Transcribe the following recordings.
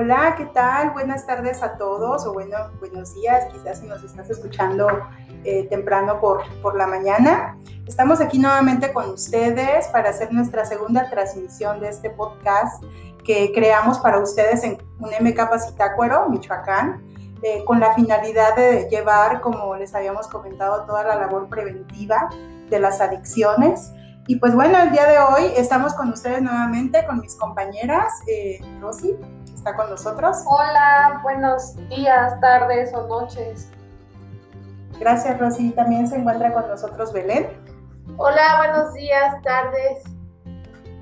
Hola, ¿qué tal? Buenas tardes a todos o bueno, buenos días, quizás si nos estás escuchando eh, temprano por, por la mañana. Estamos aquí nuevamente con ustedes para hacer nuestra segunda transmisión de este podcast que creamos para ustedes en UNM Capacitácuaro, Michoacán, eh, con la finalidad de llevar, como les habíamos comentado, toda la labor preventiva de las adicciones. Y pues bueno, el día de hoy estamos con ustedes nuevamente, con mis compañeras, eh, Rosy, está con nosotros. Hola, buenos días, tardes o noches. Gracias, Rosy. También se encuentra con nosotros Belén. Hola, buenos días, tardes.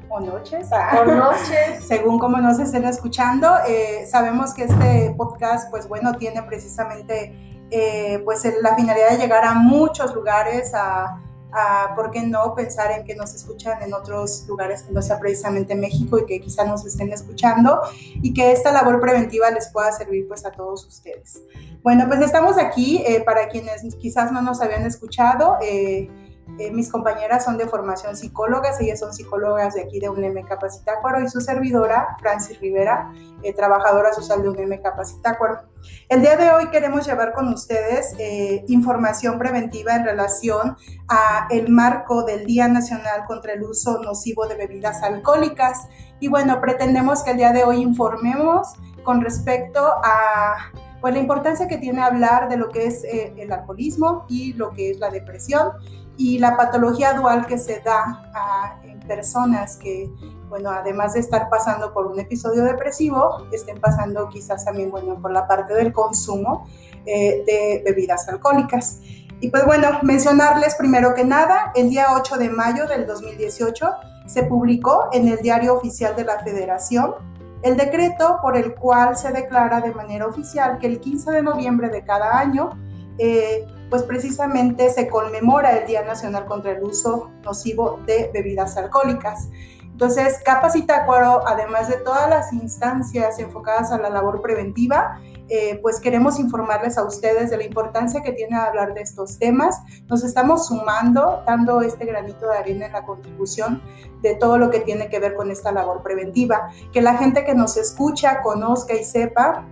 O noches. O noches. Según como nos estén escuchando, eh, sabemos que este podcast, pues bueno, tiene precisamente eh, pues la finalidad de llegar a muchos lugares, a, a, ¿por qué no pensar en que nos escuchan en otros lugares que no sea precisamente México y que quizá nos estén escuchando y que esta labor preventiva les pueda servir pues a todos ustedes. Bueno, pues estamos aquí eh, para quienes quizás no nos habían escuchado. Eh, eh, mis compañeras son de formación psicólogas, ellas son psicólogas de aquí de UNM Capacitácuaro y su servidora, Francis Rivera, eh, trabajadora social de UNM Capacitácuaro. El día de hoy queremos llevar con ustedes eh, información preventiva en relación a el marco del Día Nacional contra el Uso Nocivo de Bebidas Alcohólicas. Y bueno, pretendemos que el día de hoy informemos con respecto a pues, la importancia que tiene hablar de lo que es el alcoholismo y lo que es la depresión y la patología dual que se da a, en personas que, bueno, además de estar pasando por un episodio depresivo, estén pasando quizás también, bueno, por la parte del consumo eh, de bebidas alcohólicas. Y pues bueno, mencionarles primero que nada, el día 8 de mayo del 2018 se publicó en el Diario Oficial de la Federación el decreto por el cual se declara de manera oficial que el 15 de noviembre de cada año eh, pues precisamente se conmemora el Día Nacional contra el Uso Nocivo de Bebidas Alcohólicas. Entonces, Capacitacuaro, además de todas las instancias enfocadas a la labor preventiva, eh, pues queremos informarles a ustedes de la importancia que tiene hablar de estos temas. Nos estamos sumando, dando este granito de arena en la contribución de todo lo que tiene que ver con esta labor preventiva. Que la gente que nos escucha conozca y sepa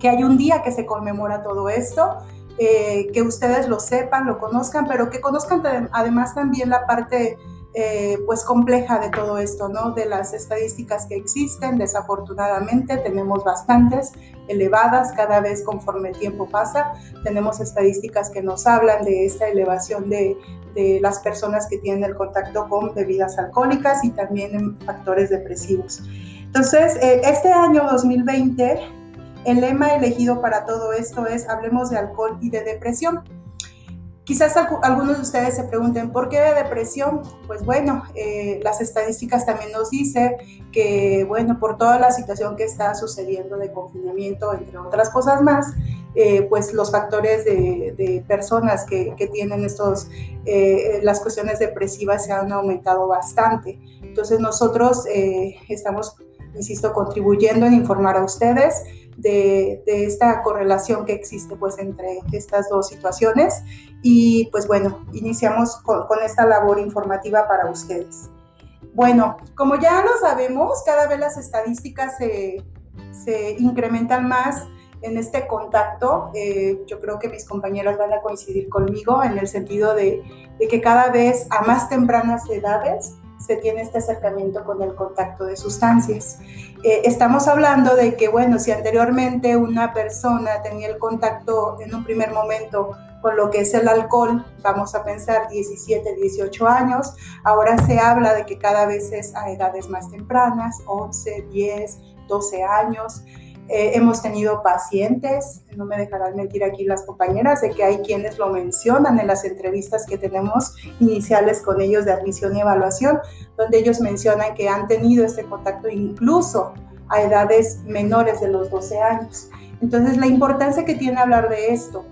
que hay un día que se conmemora todo esto eh, que ustedes lo sepan, lo conozcan, pero que conozcan además también la parte eh, pues compleja de todo esto, ¿no? De las estadísticas que existen, desafortunadamente tenemos bastantes elevadas cada vez conforme el tiempo pasa, tenemos estadísticas que nos hablan de esta elevación de, de las personas que tienen el contacto con bebidas alcohólicas y también en factores depresivos. Entonces, eh, este año 2020 el lema elegido para todo esto es Hablemos de alcohol y de depresión. Quizás algunos de ustedes se pregunten, ¿por qué de depresión? Pues bueno, eh, las estadísticas también nos dicen que, bueno, por toda la situación que está sucediendo de confinamiento, entre otras cosas más, eh, pues los factores de, personas que, tienen estos, eh, las cuestiones depresivas se han aumentado bastante. Entonces nosotros estamos, insisto, contribuyendo en informar a ustedes de, esta correlación que existe pues entre estas dos situaciones y pues bueno, iniciamos con, esta labor informativa para ustedes. Bueno, como ya lo sabemos, cada vez las estadísticas se, incrementan más en este contacto. Eh, yo creo que mis compañeras van a coincidir conmigo en el sentido de, de que cada vez a más tempranas edades se tiene este acercamiento con el contacto de sustancias. Eh, estamos hablando de que, bueno, si anteriormente una persona tenía el contacto en un primer momento con lo que es el alcohol, vamos a pensar 17, 18 años, ahora se habla de que cada vez es a edades más tempranas, 11, 10, 12 años. Eh, hemos tenido pacientes, no me dejarán mentir aquí las compañeras, de que hay quienes lo mencionan en las entrevistas que tenemos iniciales con ellos de admisión y evaluación, donde ellos mencionan que han tenido este contacto incluso a edades menores de los 12 años. Entonces, la importancia que tiene hablar de esto,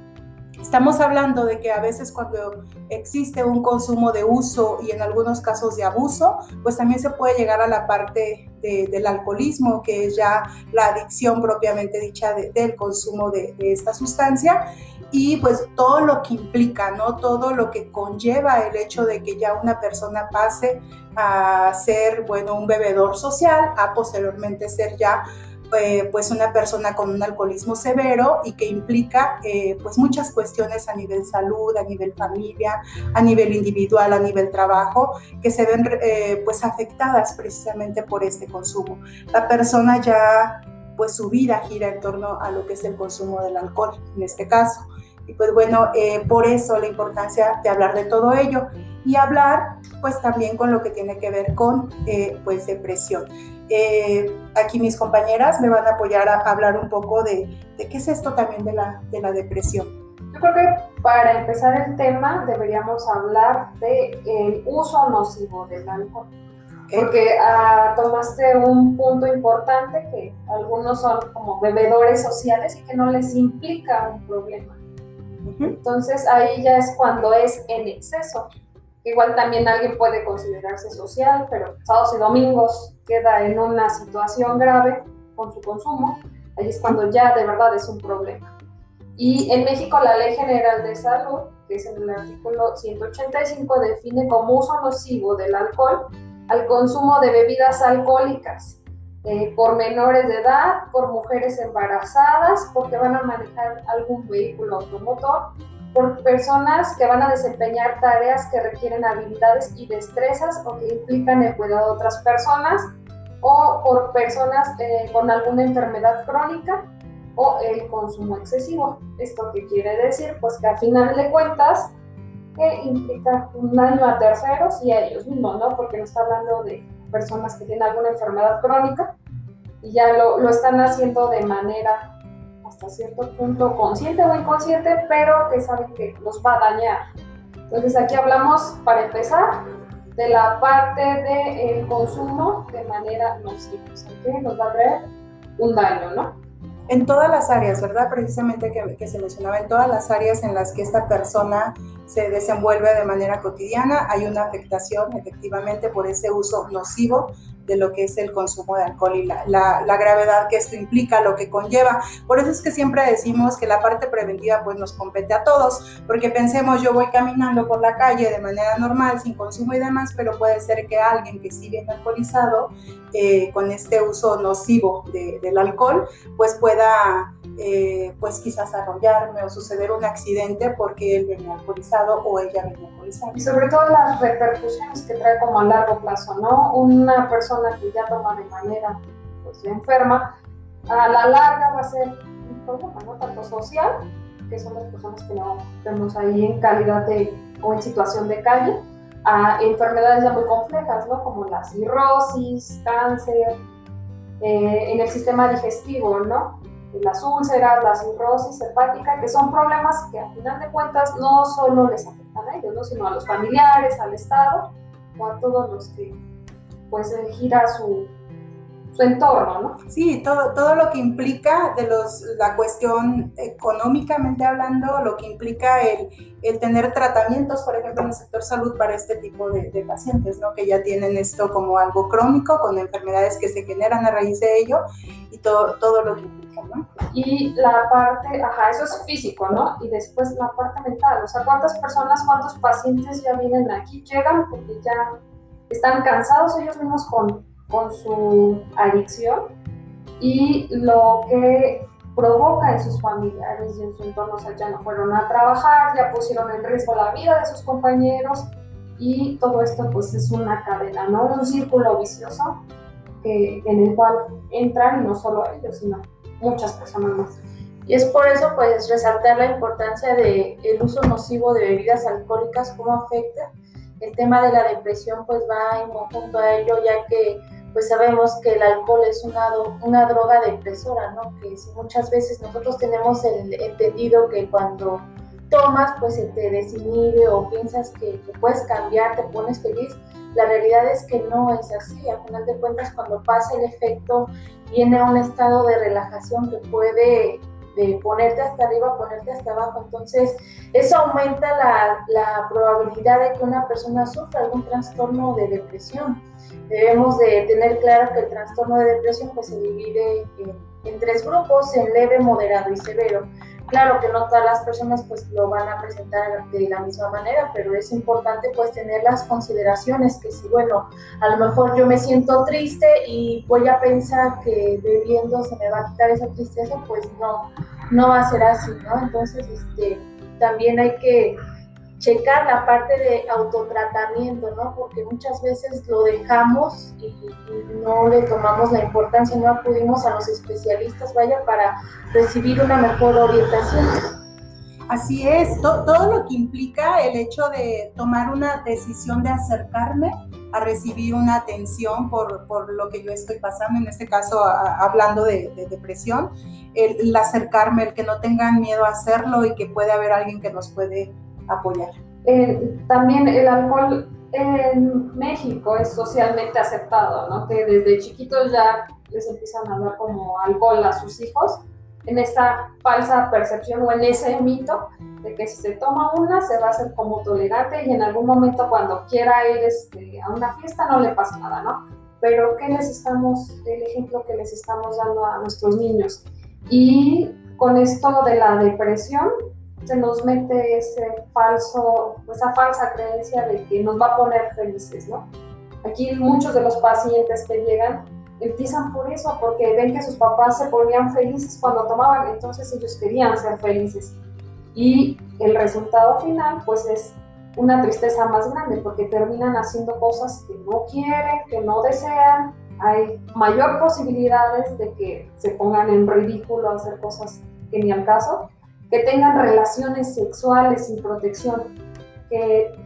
Estamos hablando de que a veces cuando existe un consumo de uso y en algunos casos de abuso, pues también se puede llegar a la parte del alcoholismo, que es ya la adicción propiamente dicha del consumo de, esta sustancia y pues todo lo que implica, ¿no? Todo lo que conlleva el hecho de que ya una persona pase a ser, bueno, un bebedor social, a posteriormente ser ya eh, pues una persona con un alcoholismo severo y que implica eh, pues muchas cuestiones a nivel salud, a nivel familia, a nivel individual, a nivel trabajo, que se ven eh, pues afectadas precisamente por este consumo. La persona ya pues su vida gira en torno a lo que es el consumo del alcohol en este caso. Y pues bueno, por eso la importancia de hablar de todo ello y hablar pues también con lo que tiene que ver con pues depresión. Eh, aquí mis compañeras me van a apoyar a hablar un poco de, qué es esto también de la, de la depresión. Yo creo que para empezar el tema deberíamos hablar del el uso nocivo del alcohol. Porque ah, tomaste un punto importante que algunos son como bebedores sociales y que no les implica un problema. Entonces ahí ya es cuando es en exceso. Igual también alguien puede considerarse social, pero sábados y domingos queda en una situación grave con su consumo. Ahí es cuando ya de verdad es un problema. Y en México la Ley General de Salud, que es en el artículo 185, define como uso nocivo del alcohol al consumo de bebidas alcohólicas eh, por menores de edad, por mujeres embarazadas, porque van a manejar algún vehículo automotor por personas que van a desempeñar tareas que requieren habilidades y destrezas o que implican el cuidado de otras personas, o por personas eh, con alguna enfermedad crónica o el consumo excesivo. ¿Esto qué quiere decir? Pues que al final de cuentas que implica un daño a terceros y a ellos mismos, ¿no? Porque no está hablando de personas que tienen alguna enfermedad crónica y ya lo, lo están haciendo de manera hasta cierto punto consciente o inconsciente, pero que saben que los va a dañar. Entonces aquí hablamos, para empezar, de la parte del consumo de manera nociva, o sea, que nos va a traer un daño, ¿no? En todas las áreas, ¿verdad? Precisamente que, que, se mencionaba, en todas las áreas en las que esta persona se desenvuelve de manera cotidiana, hay una afectación efectivamente por ese uso nocivo de lo que es el consumo de alcohol y la, la, gravedad que esto implica, lo que conlleva. Por eso es que siempre decimos que la parte preventiva pues nos compete a todos, porque pensemos, yo voy caminando por la calle de manera normal, sin consumo y demás, pero puede ser que alguien que sigue alcoholizado, eh, con este uso nocivo de, del alcohol, pues pueda eh, pues quizás arrollarme o suceder un accidente porque él venía alcoholizado o ella venía alcoholizada. Y sobre todo las repercusiones que trae como a largo plazo, ¿no? Una persona que ya toma de manera pues, enferma, a la larga va a ser un problema, ¿no? Tanto social, que son las personas que no vemos ahí en calidad de o en situación de calle, a enfermedades ya muy complejas, ¿no? Como la cirrosis, cáncer, eh, en el sistema digestivo, ¿no? Las úlceras, la cirrosis hepática, que son problemas que a final de cuentas no solo les afectan a ellos, ¿no? sino a los familiares, al Estado o a todos los que pues gira su, su entorno, ¿no? Sí, todo, todo lo que implica de los, la cuestión económicamente hablando, lo que implica el, el tener tratamientos, por ejemplo, en el sector salud para este tipo de, de, pacientes, ¿no? Que ya tienen esto como algo crónico, con enfermedades que se generan a raíz de ello y todo, todo lo que implica, ¿no? Y la parte, ajá, eso es físico, ¿no? Y después la parte mental, o sea, ¿cuántas personas, cuántos pacientes ya vienen aquí, llegan porque ya están cansados ellos mismos con con su adicción y lo que provoca en sus familiares y en su entorno, o sea, ya no fueron a trabajar, ya pusieron en riesgo la vida de sus compañeros y todo esto pues es una cadena, ¿no? Un círculo vicioso que, en el cual entran no solo ellos, sino muchas personas más. Y es por eso pues resaltar la importancia del el uso nocivo de bebidas alcohólicas, cómo afecta. El tema de la depresión pues va en conjunto a ello, ya que pues sabemos que el alcohol es una, droga depresora, ¿no? Que muchas veces nosotros tenemos el entendido que cuando tomas, pues se te desinhibe o piensas que, puedes cambiar, te pones feliz. La realidad es que no es así. Al final de cuentas, cuando pasa el efecto, viene un estado de relajación que puede de ponerte hasta arriba, ponerte hasta abajo. Entonces, eso aumenta la, la probabilidad de que una persona sufra algún trastorno de depresión debemos de tener claro que el trastorno de depresión pues, se divide en, tres grupos, en leve, moderado y severo. Claro que no todas las personas pues lo van a presentar de la misma manera, pero es importante pues tener las consideraciones que si, bueno, a lo mejor yo me siento triste y voy a pensar que bebiendo se me va a quitar esa tristeza, pues no, no va a ser así, ¿no? Entonces, este, también hay que checar la parte de autotratamiento, ¿no? Porque muchas veces lo dejamos y, no le tomamos la importancia, no acudimos a los especialistas, vaya, para recibir una mejor orientación. Así es, todo lo que implica el hecho de tomar una decisión de acercarme a recibir una atención por, por lo que yo estoy pasando, en este caso hablando de, depresión, el, acercarme, el que no tengan miedo a hacerlo y que puede haber alguien que nos puede apoyar. Eh, también el alcohol en México es socialmente aceptado, ¿no? Que desde chiquitos ya les empiezan a dar como alcohol a sus hijos, en esta falsa percepción o en ese mito de que si se toma una se va a hacer como tolerante y en algún momento cuando quiera ir este, a una fiesta no le pasa nada, ¿no? Pero ¿qué les estamos, el ejemplo que les estamos dando a nuestros niños? Y con esto de la depresión, se nos mete ese falso, esa falsa creencia de que nos va a poner felices, ¿no? Aquí muchos de los pacientes que llegan empiezan por eso, porque ven que sus papás se ponían felices cuando tomaban, entonces ellos querían ser felices. Y el resultado final, pues es una tristeza más grande, porque terminan haciendo cosas que no quieren, que no desean. Hay mayor posibilidades de que se pongan en ridículo a hacer cosas que ni al caso que tengan relaciones sexuales sin protección, que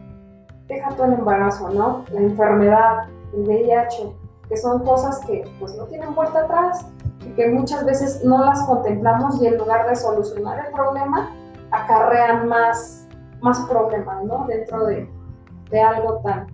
deja todo el embarazo, ¿no? La enfermedad, el VIH, que son cosas que pues no tienen vuelta atrás y que muchas veces no las contemplamos y en lugar de solucionar el problema, acarrean más, más problemas, ¿no? Dentro de, de algo tan,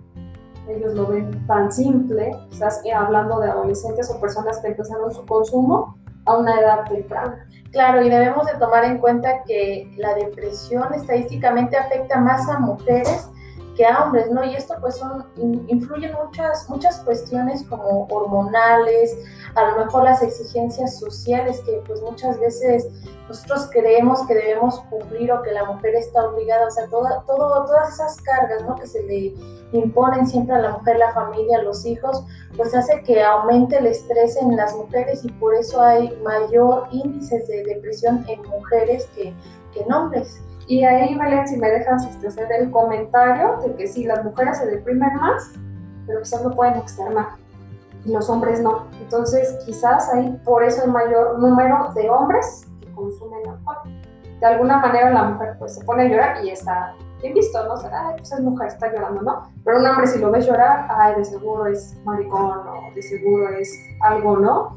ellos lo ven tan simple, quizás hablando de adolescentes o personas que empezaron su consumo a una edad temprana. Claro, y debemos de tomar en cuenta que la depresión estadísticamente afecta más a mujeres que a hombres, ¿no? Y esto pues son, influyen muchas, muchas cuestiones como hormonales, a lo mejor las exigencias sociales que pues muchas veces nosotros creemos que debemos cumplir o que la mujer está obligada, o sea, toda, todo, todas esas cargas, ¿no? Que se le imponen siempre a la mujer, la familia, los hijos, pues hace que aumente el estrés en las mujeres y por eso hay mayor índices de depresión en mujeres que, que en hombres. Y ahí, Belén, si me dejas este, hacer el comentario de que sí, las mujeres se deprimen más, pero quizás no pueden externar y los hombres no. Entonces, quizás ahí por eso hay mayor número de hombres que consumen alcohol. De alguna manera la mujer pues se pone a llorar y está bien visto, ¿no? O sea, ay, pues es mujer, está llorando, ¿no? Pero un hombre si lo ves llorar, ay, de seguro es maricón o de seguro es algo, ¿no?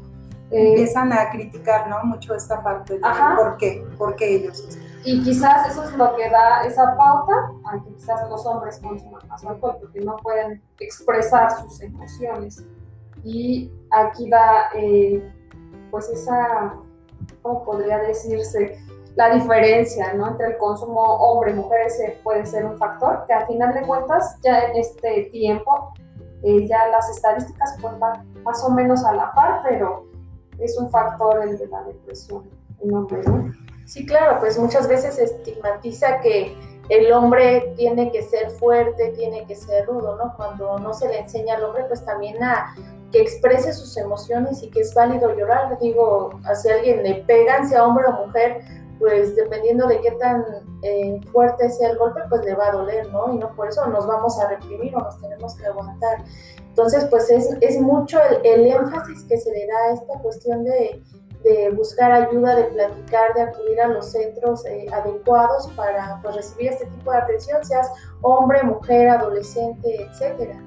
Eh, Empiezan a criticar, ¿no? Mucho esta parte de por qué, por qué ellos. Y quizás eso es lo que da esa pauta a que quizás los hombres consuman más alcohol porque no pueden expresar sus emociones. Y aquí da, eh, pues, esa, ¿cómo podría decirse? La diferencia ¿no? entre el consumo hombre-mujer puede ser un factor que a final de cuentas ya en este tiempo eh, ya las estadísticas pues, van más o menos a la par, pero es un factor el de la depresión en hombres, ¿no? Sí, claro, pues muchas veces se estigmatiza que el hombre tiene que ser fuerte, tiene que ser rudo, ¿no? Cuando no se le enseña al hombre, pues también a que exprese sus emociones y que es válido llorar. Digo, si alguien le pegan, sea hombre o mujer, pues dependiendo de qué tan eh, fuerte sea el golpe, pues le va a doler, ¿no? Y no por eso nos vamos a reprimir o nos tenemos que aguantar. Entonces, pues es, mucho el énfasis que se le da a esta cuestión de de buscar ayuda, de platicar, de acudir a los centros eh, adecuados para pues, recibir este tipo de atención, seas hombre, mujer, adolescente, etcétera.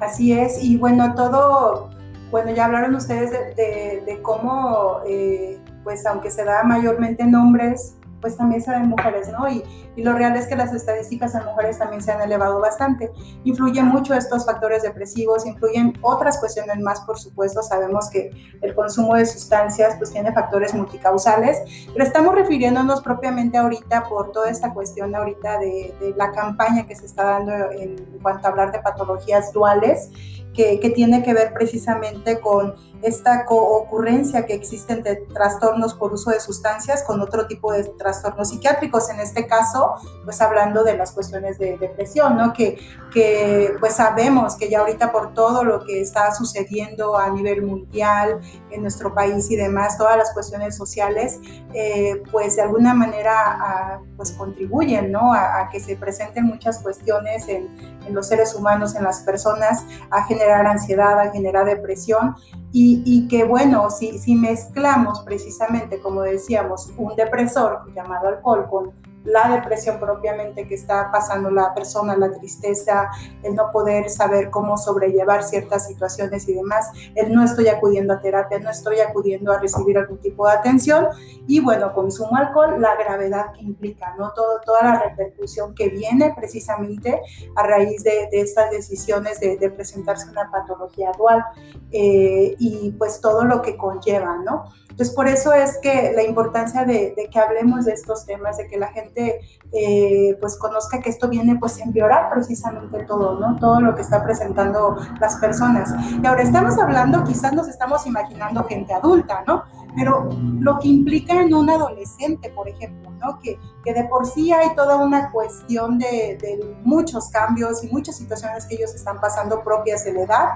Así es, y bueno, todo, bueno, ya hablaron ustedes de, cómo, eh, pues aunque se da mayormente en hombres, pues también se mujeres, ¿no? Y, lo real es que las estadísticas en mujeres también se han elevado bastante. Influyen mucho estos factores depresivos, influyen otras cuestiones más, por supuesto. Sabemos que el consumo de sustancias pues tiene factores multicausales, pero estamos refiriéndonos propiamente ahorita por toda esta cuestión ahorita de, de la campaña que se está dando en cuanto a hablar de patologías duales que tiene que ver precisamente con esta ocurrencia que existe entre trastornos por uso de sustancias con otro tipo de trastornos psiquiátricos, en este caso, pues hablando de las cuestiones de depresión, ¿no? Que, que pues sabemos que ya ahorita por todo lo que está sucediendo a nivel mundial, en nuestro país y demás, todas las cuestiones sociales, eh, pues de alguna manera pues contribuyen, ¿no? A, a, que se presenten muchas cuestiones en, en los seres humanos, en las personas, a generar ansiedad, a generar depresión y, que bueno, si, si mezclamos precisamente, como decíamos, un depresor llamado alcohol con la depresión propiamente que está pasando la persona, la tristeza, el no poder saber cómo sobrellevar ciertas situaciones y demás, el no estoy acudiendo a terapia, no estoy acudiendo a recibir algún tipo de atención y bueno, consumo alcohol, la gravedad que implica, ¿no? Todo, toda la repercusión que viene precisamente a raíz de, estas decisiones de, de, presentarse una patología dual eh, y pues todo lo que conlleva, ¿no? Entonces, por eso es que la importancia de, que hablemos de estos temas, de que la gente eh, pues conozca que esto viene pues a empeorar precisamente todo, ¿no? Todo lo que está presentando las personas. Y ahora estamos hablando, quizás nos estamos imaginando gente adulta, ¿no? Pero lo que implica en un adolescente, por ejemplo, Que, de por sí hay toda una cuestión de, de muchos cambios y muchas situaciones que ellos están pasando propias de la edad.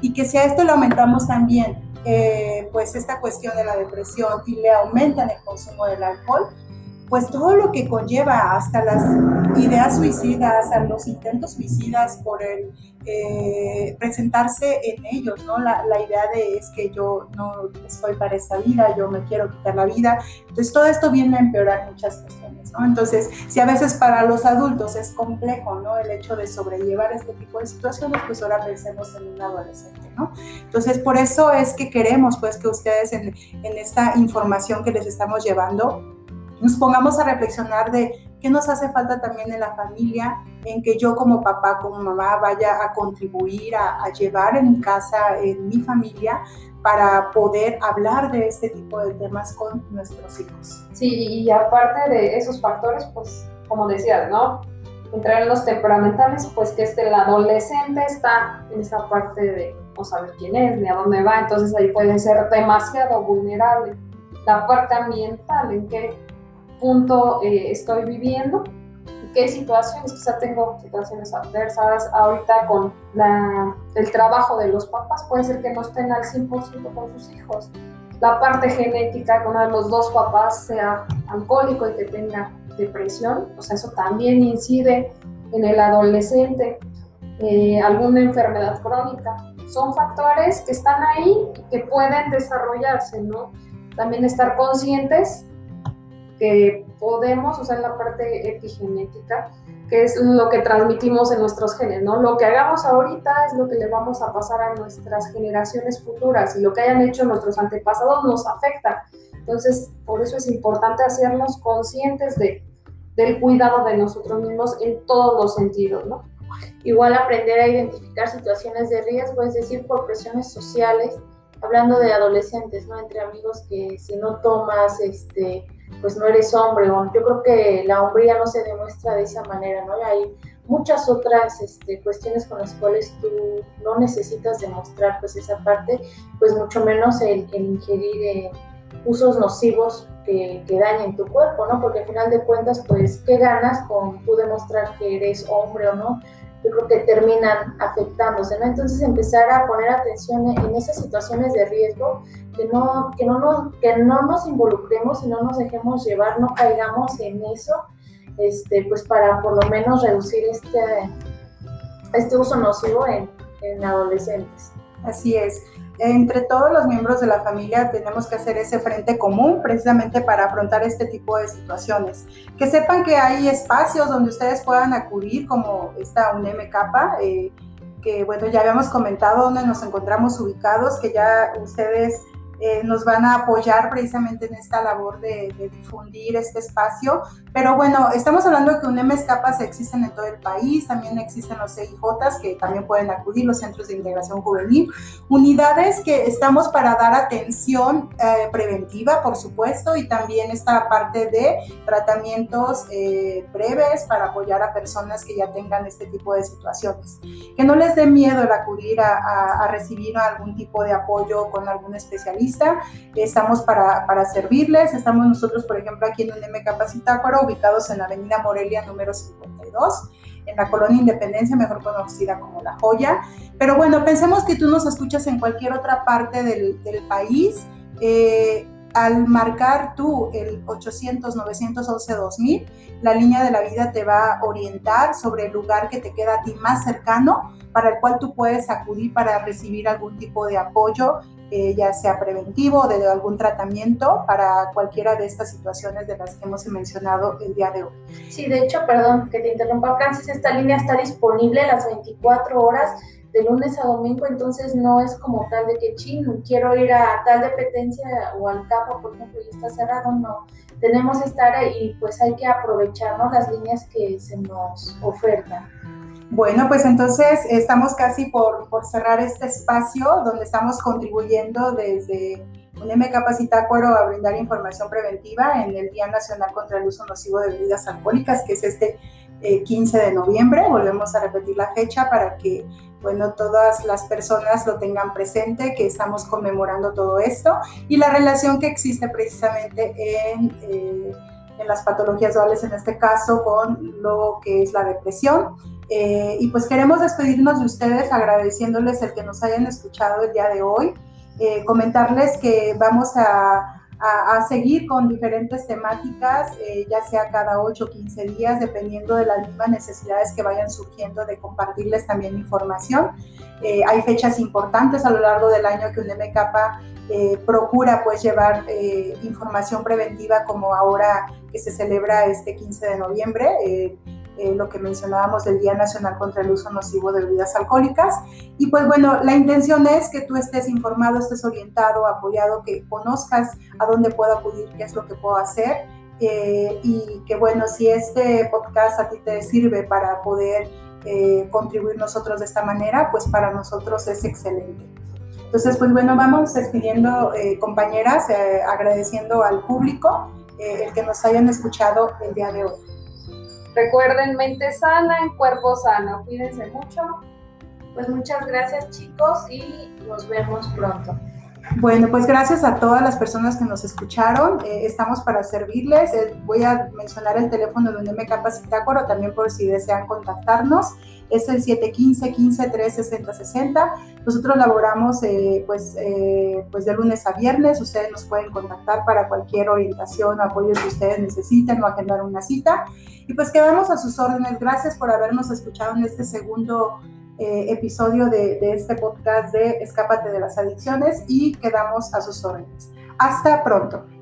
Y que si a esto le aumentamos también eh, pues esta cuestión de la depresión y le aumentan el consumo del alcohol, pues todo lo que conlleva hasta las ideas suicidas, hasta los intentos suicidas por el eh, presentarse en ellos, ¿no? La, la, idea de es que yo no estoy para esta vida, yo me quiero quitar la vida. Entonces todo esto viene a empeorar muchas cuestiones, ¿no? Entonces, si a veces para los adultos es complejo, ¿no? El hecho de sobrellevar este tipo de situaciones, pues ahora pensemos en un adolescente, ¿no? Entonces, por eso es que queremos, pues, que ustedes en, en esta información que les estamos llevando, nos pongamos a reflexionar de qué nos hace falta también en la familia, en que yo como papá, como mamá vaya a contribuir, a, llevar en mi casa, en mi familia, para poder hablar de este tipo de temas con nuestros hijos. Sí, y aparte de esos factores, pues como decías, ¿no? Entrar en los temperamentales, pues que este, el adolescente está en esa parte de no saber quién es, ni a dónde va, entonces ahí puede ser demasiado vulnerable. La parte ambiental, en que punto eh, estoy viviendo qué situaciones, quizá tengo situaciones adversas ahorita con la, el trabajo de los papás, puede ser que no estén al 100% con sus hijos. La parte genética, que uno de los dos papás sea alcohólico y que tenga depresión, sea, eso también incide en el adolescente, eh, alguna enfermedad crónica. Son factores que están ahí y que pueden desarrollarse, ¿no? También estar conscientes que podemos usar la parte epigenética, que es lo que transmitimos en nuestros genes, ¿no? Lo que hagamos ahorita es lo que le vamos a pasar a nuestras generaciones futuras y lo que hayan hecho nuestros antepasados nos afecta. Entonces, por eso es importante hacernos conscientes de, del cuidado de nosotros mismos en todos los sentidos, ¿no? Igual aprender a identificar situaciones de riesgo, es decir, por presiones sociales, hablando de adolescentes, ¿no? Entre amigos que si no tomas, este, pues no eres hombre, yo creo que la hombría no se demuestra de esa manera, ¿no? Hay muchas otras este, cuestiones con las cuales tú no necesitas demostrar pues esa parte, pues mucho menos el, el ingerir eh, usos nocivos que, que, dañen tu cuerpo, ¿no? Porque al final de cuentas, pues, ¿qué ganas con tú demostrar que eres hombre o no? Yo creo que terminan afectándose, ¿no? Entonces empezar a poner atención en esas situaciones de riesgo, que no, que no, nos, que no nos involucremos y no nos dejemos llevar, no caigamos en eso, este, pues para por lo menos reducir este, este uso nocivo en, en adolescentes. Así es entre todos los miembros de la familia tenemos que hacer ese frente común precisamente para afrontar este tipo de situaciones. Que sepan que hay espacios donde ustedes puedan acudir, como esta Capa, eh, que bueno, ya habíamos comentado dónde nos encontramos ubicados, que ya ustedes eh, nos van a apoyar precisamente en esta labor de, difundir este espacio. Pero bueno, estamos hablando de que UNEM Capas existen en todo el país, también existen los CIJs que también pueden acudir, los centros de integración juvenil, unidades que estamos para dar atención eh, preventiva, por supuesto, y también esta parte de tratamientos eh, breves para apoyar a personas que ya tengan este tipo de situaciones. Que no les dé miedo el acudir a, a recibir algún tipo de apoyo con algún especialista Estamos para, para servirles. Estamos nosotros, por ejemplo, aquí en UNM Capacitácuaro, ubicados en la Avenida Morelia número 52 en la colonia Independencia, mejor conocida como La Joya. Pero bueno, pensemos que tú nos escuchas en cualquier otra parte del, del país. Eh, al marcar tú el 800-911-2000, la línea de la vida te va a orientar sobre el lugar que te queda a ti más cercano, para el cual tú puedes acudir para recibir algún tipo de apoyo eh, ya sea preventivo o de algún tratamiento para cualquiera de estas situaciones de las que hemos mencionado el día de hoy. Sí, de hecho, perdón que te interrumpa, Francis, esta línea está disponible las 24 horas de lunes a domingo, entonces no es como tal de que, ching, quiero ir a tal dependencia o al campo, por ejemplo, y está cerrado, no. Tenemos esta área y pues hay que aprovechar las líneas que se nos ofertan. Bueno, pues entonces estamos casi por, cerrar este espacio donde estamos contribuyendo desde UNEM Capacitácuaro a brindar información preventiva en el Día Nacional contra el Uso Nocivo de Bebidas Alcohólicas, que es este 15 eh, de noviembre. Volvemos a repetir la fecha para que, bueno, todas las personas lo tengan presente, que estamos conmemorando todo esto y la relación que existe precisamente en... Eh, en las patologías duales, en este caso con lo que es la depresión. Eh, y pues queremos despedirnos de ustedes agradeciéndoles el que nos hayan escuchado el día de hoy, eh, comentarles que vamos a, a, seguir con diferentes temáticas, eh, ya sea cada 8 o 15 días, dependiendo de las mismas necesidades que vayan surgiendo de compartirles también información. hay fechas importantes a lo largo del año que un MKPA procura pues llevar información preventiva como ahora que se celebra este 15 de noviembre eh, lo que mencionábamos del Día Nacional contra el Uso Nocivo de Bebidas Alcohólicas. Y pues bueno, la intención es que tú estés informado, estés orientado, apoyado, que conozcas a dónde puedo acudir, qué es lo que puedo hacer. Eh, y que bueno, si este podcast a ti te sirve para poder eh, contribuir nosotros de esta manera, pues para nosotros es excelente. Entonces, pues bueno, vamos despidiendo compañeras, agradeciendo al público el que nos hayan escuchado el día de hoy. Recuerden, mente sana en cuerpo sano. Cuídense mucho. Pues muchas gracias chicos y nos vemos pronto. Bueno, pues gracias a todas las personas que nos escucharon. Eh, estamos para servirles. Eh, voy a mencionar el teléfono de UNEM Capacitácuaro también por si desean contactarnos. Es el 715 15 3 60 60. Nosotros laboramos eh, pues, pues de lunes a viernes. Ustedes nos pueden contactar para cualquier orientación o apoyo que ustedes necesiten o agendar una cita. Y pues quedamos a sus órdenes. Gracias por habernos escuchado en este segundo eh, episodio de, de este podcast de Escápate de las Adicciones y quedamos a sus órdenes. Hasta pronto.